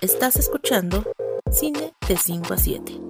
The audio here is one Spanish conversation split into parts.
Estás escuchando Cine de 5 a 7.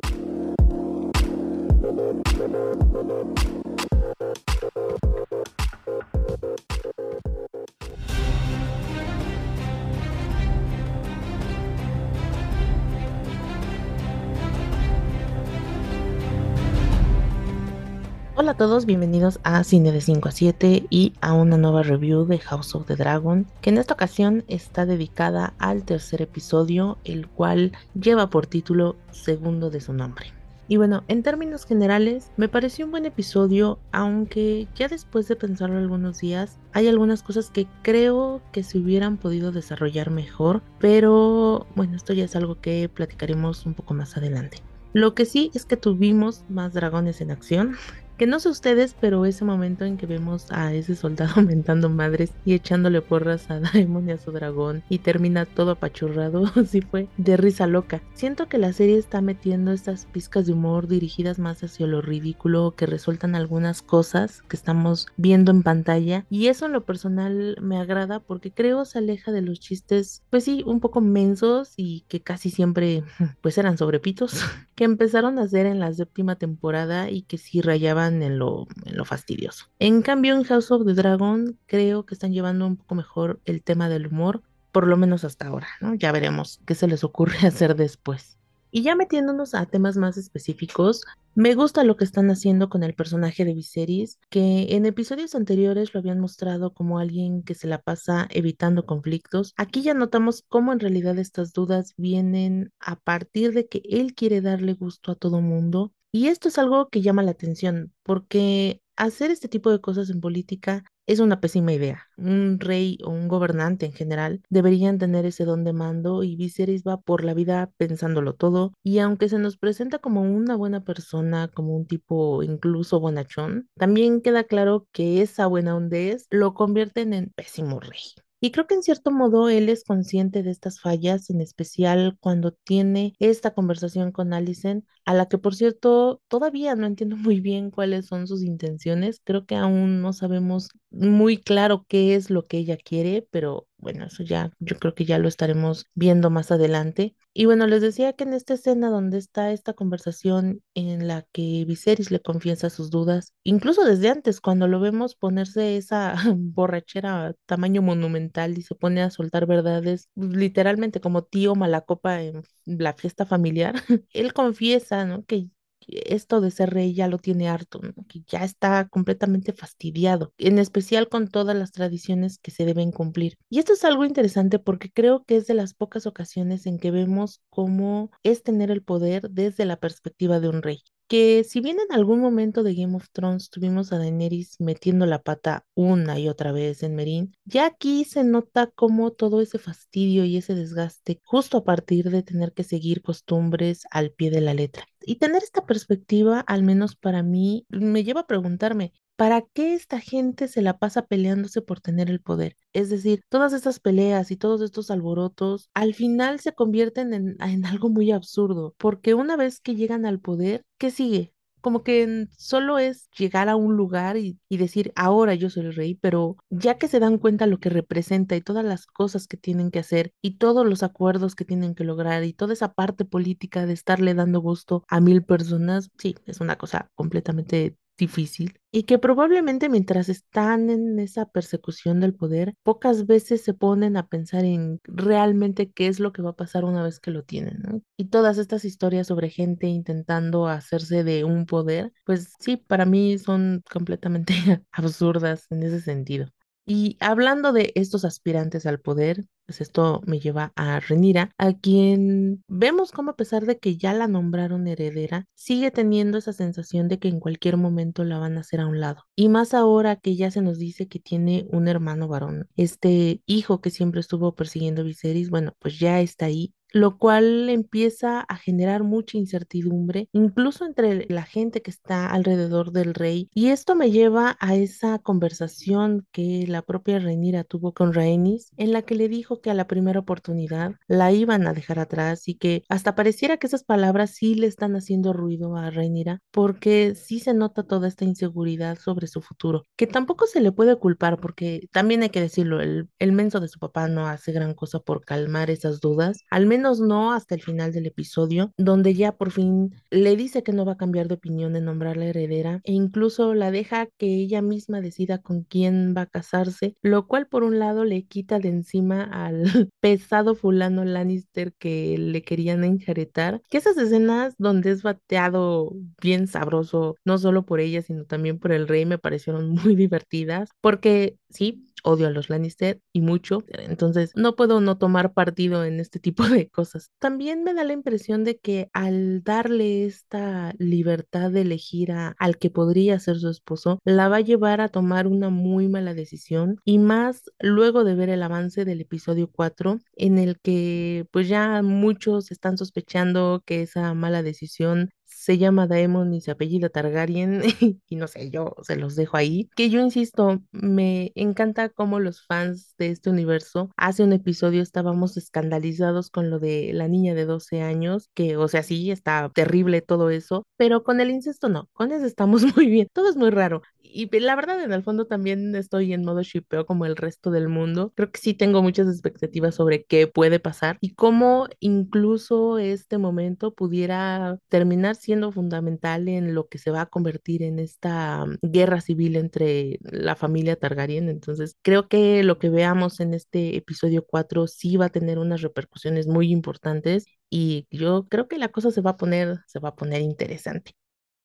Hola a todos, bienvenidos a Cine de 5 a 7 y a una nueva review de House of the Dragon, que en esta ocasión está dedicada al tercer episodio, el cual lleva por título Segundo de su nombre. Y bueno, en términos generales, me pareció un buen episodio, aunque ya después de pensarlo algunos días, hay algunas cosas que creo que se hubieran podido desarrollar mejor, pero bueno, esto ya es algo que platicaremos un poco más adelante. Lo que sí es que tuvimos más dragones en acción, que no sé ustedes, pero ese momento en que vemos a ese soldado aumentando madres y echándole porras a Daemon y a su dragón y termina todo apachurrado, sí fue de risa loca. Siento que la serie está metiendo estas pizcas de humor dirigidas más hacia lo ridículo que resultan algunas cosas que estamos viendo en pantalla y eso en lo personal me agrada porque creo se aleja de los chistes, pues sí, un poco mensos y que casi siempre pues eran sobrepitos que empezaron a hacer en la séptima temporada y que sí rayaban en lo, en lo fastidioso. En cambio, en House of the Dragon creo que están llevando un poco mejor el tema del humor, por lo menos hasta ahora, ¿no? Ya veremos qué se les ocurre hacer después. Y ya metiéndonos a temas más específicos, me gusta lo que están haciendo con el personaje de Viserys, que en episodios anteriores lo habían mostrado como alguien que se la pasa evitando conflictos. Aquí ya notamos cómo en realidad estas dudas vienen a partir de que él quiere darle gusto a todo mundo y esto es algo que llama la atención, porque hacer este tipo de cosas en política es una pésima idea. Un rey o un gobernante en general deberían tener ese don de mando y Viserys va por la vida pensándolo todo y aunque se nos presenta como una buena persona, como un tipo incluso bonachón, también queda claro que esa buena hondez lo convierten en pésimo rey. Y creo que en cierto modo él es consciente de estas fallas, en especial cuando tiene esta conversación con Alicent, a la que por cierto todavía no entiendo muy bien cuáles son sus intenciones. Creo que aún no sabemos muy claro qué es lo que ella quiere, pero bueno, eso ya yo creo que ya lo estaremos viendo más adelante. Y bueno, les decía que en esta escena donde está esta conversación en la que Viserys le confiesa sus dudas, incluso desde antes, cuando lo vemos ponerse esa borrachera tamaño monumental y se pone a soltar verdades, literalmente como tío malacopa en la fiesta familiar, él confiesa, Que esto de ser rey ya lo tiene harto, que ya está completamente fastidiado, en especial con todas las tradiciones que se deben cumplir. Y esto es algo interesante porque creo que es de las pocas ocasiones en que vemos cómo es tener el poder desde la perspectiva de un rey que si bien en algún momento de Game of Thrones tuvimos a Daenerys metiendo la pata una y otra vez en Meereen, ya aquí se nota como todo ese fastidio y ese desgaste justo a partir de tener que seguir costumbres al pie de la letra. Y tener esta perspectiva, al menos para mí, me lleva a preguntarme, ¿para qué esta gente se la pasa peleándose por tener el poder? Es decir, todas estas peleas y todos estos alborotos al final se convierten en, algo muy absurdo, porque una vez que llegan al poder, ¿qué sigue? como que solo es llegar a un lugar y, y, decir, ahora yo soy el rey, pero ya que se dan cuenta lo que representa y todas las cosas que tienen que hacer y todos los acuerdos que tienen que lograr y toda esa parte política de estarle dando gusto a mil personas, sí, es una cosa completamente difícil y que probablemente mientras están en esa persecución del poder, pocas veces se ponen a pensar en realmente qué es lo que va a pasar una vez que lo tienen. Y todas estas historias sobre gente intentando hacerse de un poder, pues sí, para mí son completamente absurdas en ese sentido. Y hablando de estos aspirantes al poder, pues esto me lleva a Renira, a quien vemos como a pesar de que ya la nombraron heredera, sigue teniendo esa sensación de que en cualquier momento la van a hacer a un lado. Y más ahora que ya se nos dice que tiene un hermano varón, este hijo que siempre estuvo persiguiendo Viserys, bueno, pues ya está ahí lo cual empieza a generar mucha incertidumbre, incluso entre la gente que está alrededor del rey. Y esto me lleva a esa conversación que la propia Rhaenyra tuvo con Rhaenys, en la que le dijo que a la primera oportunidad la iban a dejar atrás y que hasta pareciera que esas palabras sí le están haciendo ruido a Rhaenyra, porque sí se nota toda esta inseguridad sobre su futuro, que tampoco se le puede culpar, porque también hay que decirlo, el, el menso de su papá no hace gran cosa por calmar esas dudas, al no hasta el final del episodio, donde ya por fin le dice que no va a cambiar de opinión en nombrarla heredera e incluso la deja que ella misma decida con quién va a casarse, lo cual por un lado le quita de encima al pesado fulano Lannister que le querían enjaretar, que esas escenas donde es bateado bien sabroso, no solo por ella, sino también por el rey, me parecieron muy divertidas, porque sí, odio a los Lannister y mucho, entonces no puedo no tomar partido en este tipo de cosas. También me da la impresión de que al darle esta libertad de elegir a, al que podría ser su esposo, la va a llevar a tomar una muy mala decisión y más luego de ver el avance del episodio 4 en el que pues ya muchos están sospechando que esa mala decisión se llama Daemon y se apellida Targaryen y no sé, yo se los dejo ahí. Que yo insisto, me encanta cómo los fans de este universo hace un episodio estábamos escandalizados con lo de la niña de 12 años, que o sea, sí, está terrible todo eso, pero con el incesto no, con eso estamos muy bien, todo es muy raro. Y la verdad, en el fondo también estoy en modo shipeo como el resto del mundo. Creo que sí tengo muchas expectativas sobre qué puede pasar y cómo incluso este momento pudiera terminar siendo fundamental en lo que se va a convertir en esta mm, guerra civil entre la familia Targaryen. Entonces, creo que lo que veamos en este episodio 4 sí va a tener unas repercusiones muy importantes y yo creo que la cosa se va a poner, se va a poner interesante.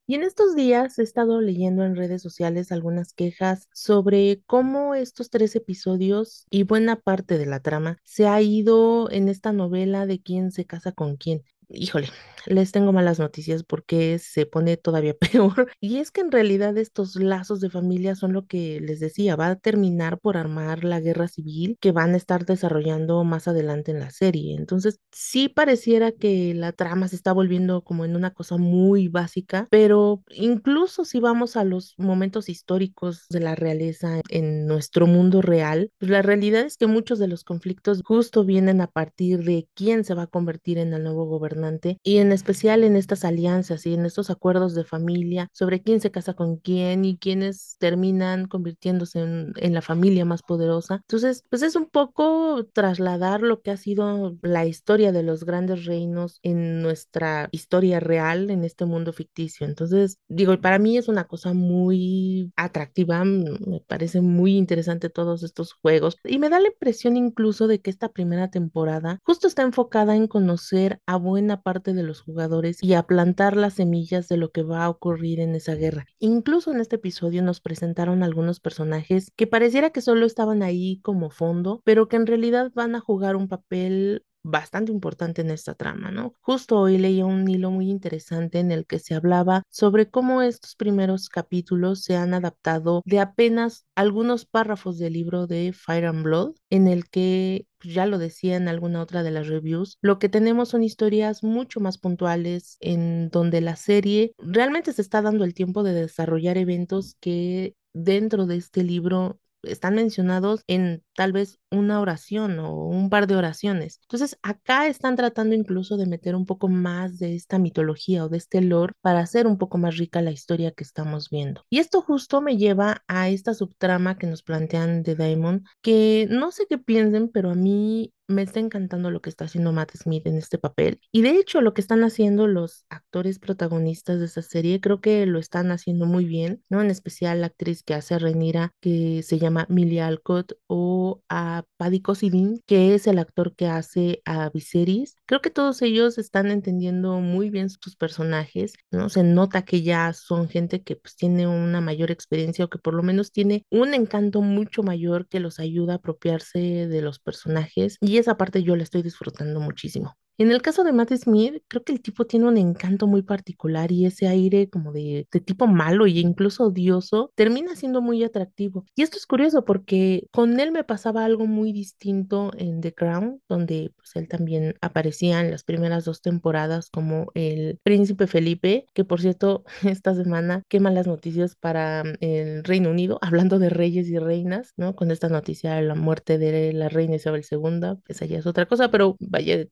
Y en estos días he estado leyendo en redes sociales algunas quejas sobre cómo estos tres episodios y buena parte de la trama se ha ido en esta novela de quién se casa con quién híjole, les tengo malas noticias porque se pone todavía peor. Y es que en realidad estos lazos de familia son lo que les decía, va a terminar por armar la guerra civil que van a estar desarrollando más adelante en la serie. Entonces, sí pareciera que la trama se está volviendo como en una cosa muy básica, pero incluso si vamos a los momentos históricos de la realeza en nuestro mundo real, pues la realidad es que muchos de los conflictos justo vienen a partir de quién se va a convertir en el nuevo y en especial en estas alianzas y en estos acuerdos de familia sobre quién se casa con quién y quiénes terminan convirtiéndose en, en la familia más poderosa. Entonces, pues es un poco trasladar lo que ha sido la historia de los grandes reinos en nuestra historia real, en este mundo ficticio. Entonces, digo, para mí es una cosa muy atractiva, me parece muy interesante todos estos juegos y me da la impresión incluso de que esta primera temporada justo está enfocada en conocer a buena parte de los jugadores y a plantar las semillas de lo que va a ocurrir en esa guerra. Incluso en este episodio nos presentaron algunos personajes que pareciera que solo estaban ahí como fondo, pero que en realidad van a jugar un papel bastante importante en esta trama, ¿no? Justo hoy leía un hilo muy interesante en el que se hablaba sobre cómo estos primeros capítulos se han adaptado de apenas algunos párrafos del libro de Fire and Blood, en el que pues, ya lo decía en alguna otra de las reviews, lo que tenemos son historias mucho más puntuales en donde la serie realmente se está dando el tiempo de desarrollar eventos que dentro de este libro están mencionados en tal vez una oración o un par de oraciones. Entonces, acá están tratando incluso de meter un poco más de esta mitología o de este lore para hacer un poco más rica la historia que estamos viendo. Y esto justo me lleva a esta subtrama que nos plantean de Daemon, que no sé qué piensen, pero a mí me está encantando lo que está haciendo Matt Smith en este papel. Y de hecho, lo que están haciendo los actores protagonistas de esta serie, creo que lo están haciendo muy bien, ¿no? En especial la actriz que hace a Renira, que se llama Millie Alcott, o a Paddy Considine, que es el actor que hace a Viserys. Creo que todos ellos están entendiendo muy bien sus personajes, ¿no? Se nota que ya son gente que pues tiene una mayor experiencia o que por lo menos tiene un encanto mucho mayor que los ayuda a apropiarse de los personajes. Y esa parte yo la estoy disfrutando muchísimo. En el caso de Matt Smith, creo que el tipo tiene un encanto muy particular y ese aire como de, tipo malo e incluso odioso termina siendo muy atractivo. Y esto es curioso porque con él me pasaba algo muy distinto en The Crown, donde pues él también aparecía en las primeras dos temporadas como el príncipe Felipe, que por cierto, esta semana qué malas noticias para mm, el Reino Unido, hablando de reyes y reinas, ¿no? Con esta noticia de la muerte de la reina Isabel II, esa ya es otra cosa, pero vaya,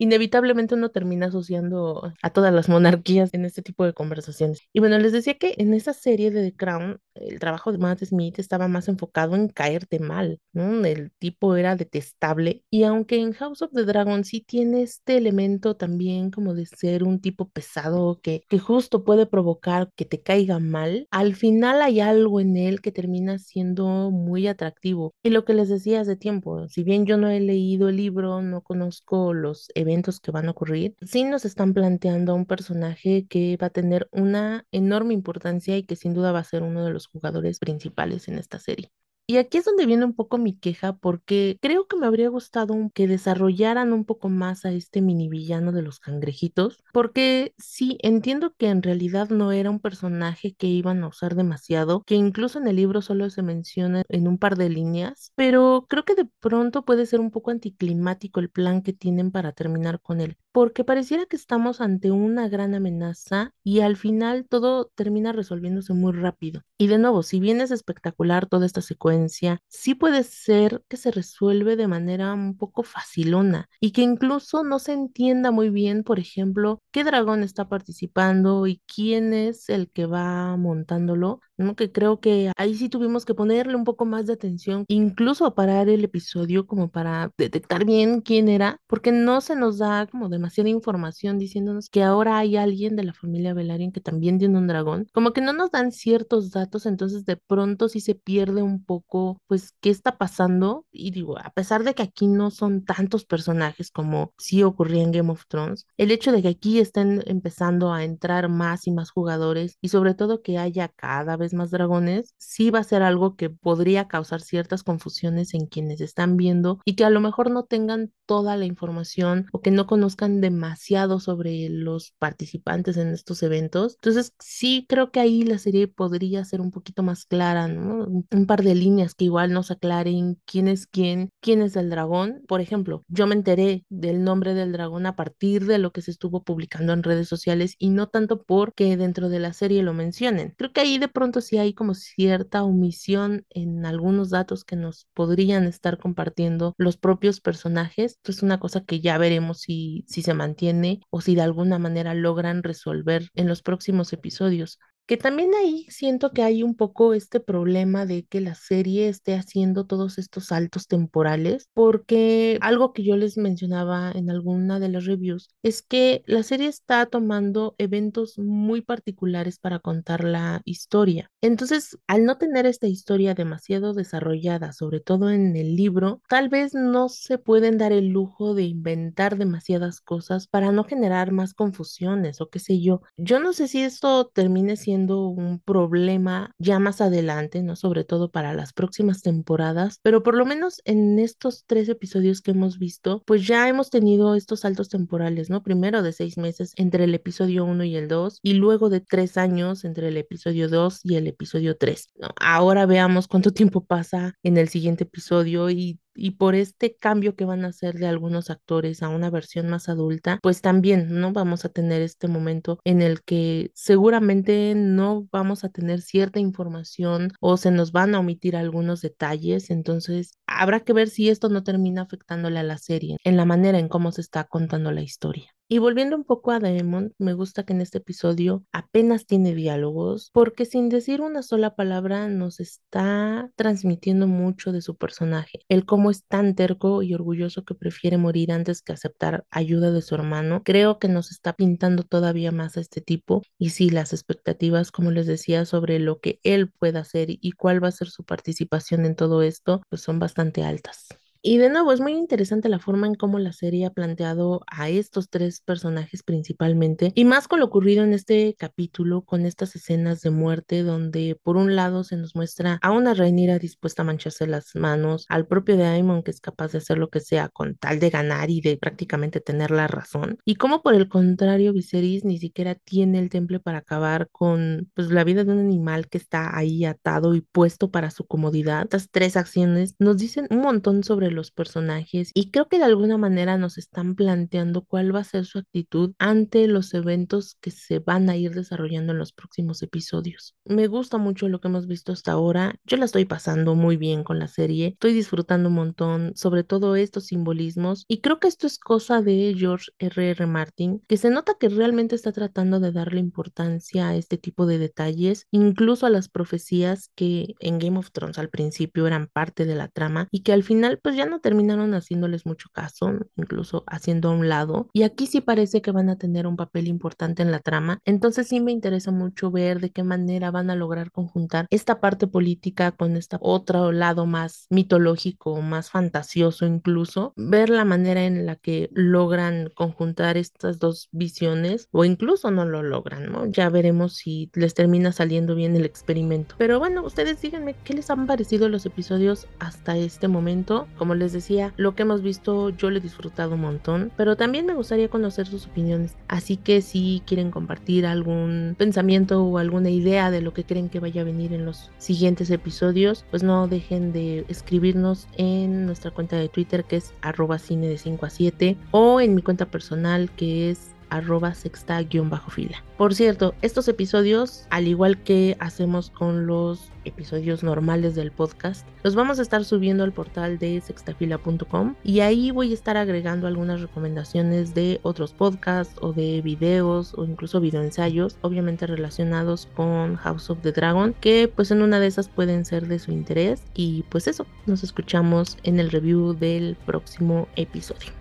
inevitablemente uno termina asociando a todas las monarquías en este tipo de conversaciones. Y bueno, les decía que en esa serie de The Crown, el trabajo de Matt Smith estaba más enfocado en caerte mal, ¿no? El tipo era detestable y aunque en House of the Dragon sí tiene este elemento también como de ser un tipo pesado que, que justo puede provocar que te caiga mal, al final hay algo en él que termina siendo muy atractivo. Y lo que les decía hace tiempo, si bien yo no he leído el libro, no conozco los eventos que van a ocurrir, sí nos están planteando un personaje que va a tener una enorme importancia y que sin duda va a ser uno de los jugadores principales en esta serie. Y aquí es donde viene un poco mi queja porque creo que me habría gustado que desarrollaran un poco más a este mini villano de los cangrejitos, porque sí, entiendo que en realidad no era un personaje que iban a usar demasiado, que incluso en el libro solo se menciona en un par de líneas, pero creo que de pronto puede ser un poco anticlimático el plan que tienen para terminar con él, porque pareciera que estamos ante una gran amenaza y al final todo termina resolviéndose muy rápido. Y de nuevo, si bien es espectacular toda esta secuencia, sí puede ser que se resuelve de manera un poco facilona y que incluso no se entienda muy bien, por ejemplo, qué dragón está participando y quién es el que va montándolo, ¿no? Que creo que ahí sí tuvimos que ponerle un poco más de atención, incluso a parar el episodio como para detectar bien quién era, porque no se nos da como demasiada información diciéndonos que ahora hay alguien de la familia Velaryon que también tiene un dragón, como que no nos dan ciertos datos, entonces de pronto sí se pierde un poco pues, qué está pasando. Y digo, a pesar de que aquí no son tantos personajes como sí ocurría en Game of Thrones, el hecho de que aquí estén empezando a entrar más y más jugadores y sobre todo que haya cada vez más dragones, sí va a ser algo que podría causar ciertas confusiones en quienes están viendo y que a lo mejor no tengan toda la información o que no conozcan demasiado sobre los participantes en estos eventos. Entonces, sí creo que ahí la serie podría ser un poquito más clara, ¿no? Un par de líneas que igual nos aclaren quién es quién, quién es el dragón. Por ejemplo, yo me enteré del nombre del dragón a partir de lo que se estuvo publicando en redes sociales y no tanto porque dentro de la serie lo mencionen. Creo que ahí de pronto sí hay como cierta omisión en algunos datos que nos podrían estar compartiendo los propios personajes. Esto es una cosa que ya veremos si, si se mantiene o si de alguna manera logran resolver en los próximos episodios. Que también ahí siento que hay un poco este problema de que la serie esté haciendo todos estos saltos temporales, porque algo que yo les mencionaba en alguna de las reviews es que la serie está tomando eventos muy particulares para contar la historia. Entonces, al no tener esta historia demasiado desarrollada, sobre todo en el libro, tal vez no se pueden dar el lujo de inventar demasiadas cosas para no generar más confusiones o qué sé yo. Yo no sé si esto termine siendo un problema ya más adelante, ¿no? Sobre todo para las próximas temporadas, pero por lo menos en estos tres episodios que hemos visto, pues ya hemos tenido estos saltos temporales, ¿no? Primero de seis meses entre el episodio 1 y el 2 y luego de tres años entre el episodio 2 y el episodio 3. ¿no? Ahora veamos cuánto tiempo pasa en el siguiente episodio y y por este cambio que van a hacer de algunos actores a una versión más adulta, pues también, ¿no? Vamos a tener este momento en el que seguramente no vamos a tener cierta información o se nos van a omitir algunos detalles, entonces habrá que ver si esto no termina afectándole a la serie en la manera en cómo se está contando la historia. Y volviendo un poco a Daemon, me gusta que en este episodio apenas tiene diálogos, porque sin decir una sola palabra nos está transmitiendo mucho de su personaje. El cómo es tan terco y orgulloso que prefiere morir antes que aceptar ayuda de su hermano, creo que nos está pintando todavía más a este tipo. Y sí, las expectativas, como les decía, sobre lo que él puede hacer y cuál va a ser su participación en todo esto, pues son bastante altas. Y de nuevo, es muy interesante la forma en cómo la serie ha planteado a estos tres personajes principalmente, y más con lo ocurrido en este capítulo, con estas escenas de muerte donde por un lado se nos muestra a una Rhaenyra dispuesta a mancharse las manos, al propio Daemon que es capaz de hacer lo que sea con tal de ganar y de prácticamente tener la razón, y como por el contrario Viserys ni siquiera tiene el temple para acabar con pues la vida de un animal que está ahí atado y puesto para su comodidad. Estas tres acciones nos dicen un montón sobre los personajes y creo que de alguna manera nos están planteando cuál va a ser su actitud ante los eventos que se van a ir desarrollando en los próximos episodios. Me gusta mucho lo que hemos visto hasta ahora. Yo la estoy pasando muy bien con la serie. Estoy disfrutando un montón sobre todo estos simbolismos y creo que esto es cosa de George R. R. Martin, que se nota que realmente está tratando de darle importancia a este tipo de detalles, incluso a las profecías que en Game of Thrones al principio eran parte de la trama y que al final pues ya no terminaron haciéndoles mucho caso, incluso haciendo a un lado. Y aquí sí parece que van a tener un papel importante en la trama. Entonces sí me interesa mucho ver de qué manera van a lograr conjuntar esta parte política con este otro lado más mitológico, más fantasioso incluso. Ver la manera en la que logran conjuntar estas dos visiones o incluso no lo logran, ¿no? Ya veremos si les termina saliendo bien el experimento. Pero bueno, ustedes díganme qué les han parecido los episodios hasta este momento. Como les decía, lo que hemos visto yo lo he disfrutado un montón, pero también me gustaría conocer sus opiniones. Así que si quieren compartir algún pensamiento o alguna idea de lo que creen que vaya a venir en los siguientes episodios, pues no dejen de escribirnos en nuestra cuenta de Twitter que es arroba cine de 5 a 7 o en mi cuenta personal que es arroba sexta-fila. Por cierto, estos episodios, al igual que hacemos con los episodios normales del podcast, los vamos a estar subiendo al portal de sextafila.com y ahí voy a estar agregando algunas recomendaciones de otros podcasts o de videos o incluso videoensayos, obviamente relacionados con House of the Dragon, que pues en una de esas pueden ser de su interés y pues eso, nos escuchamos en el review del próximo episodio.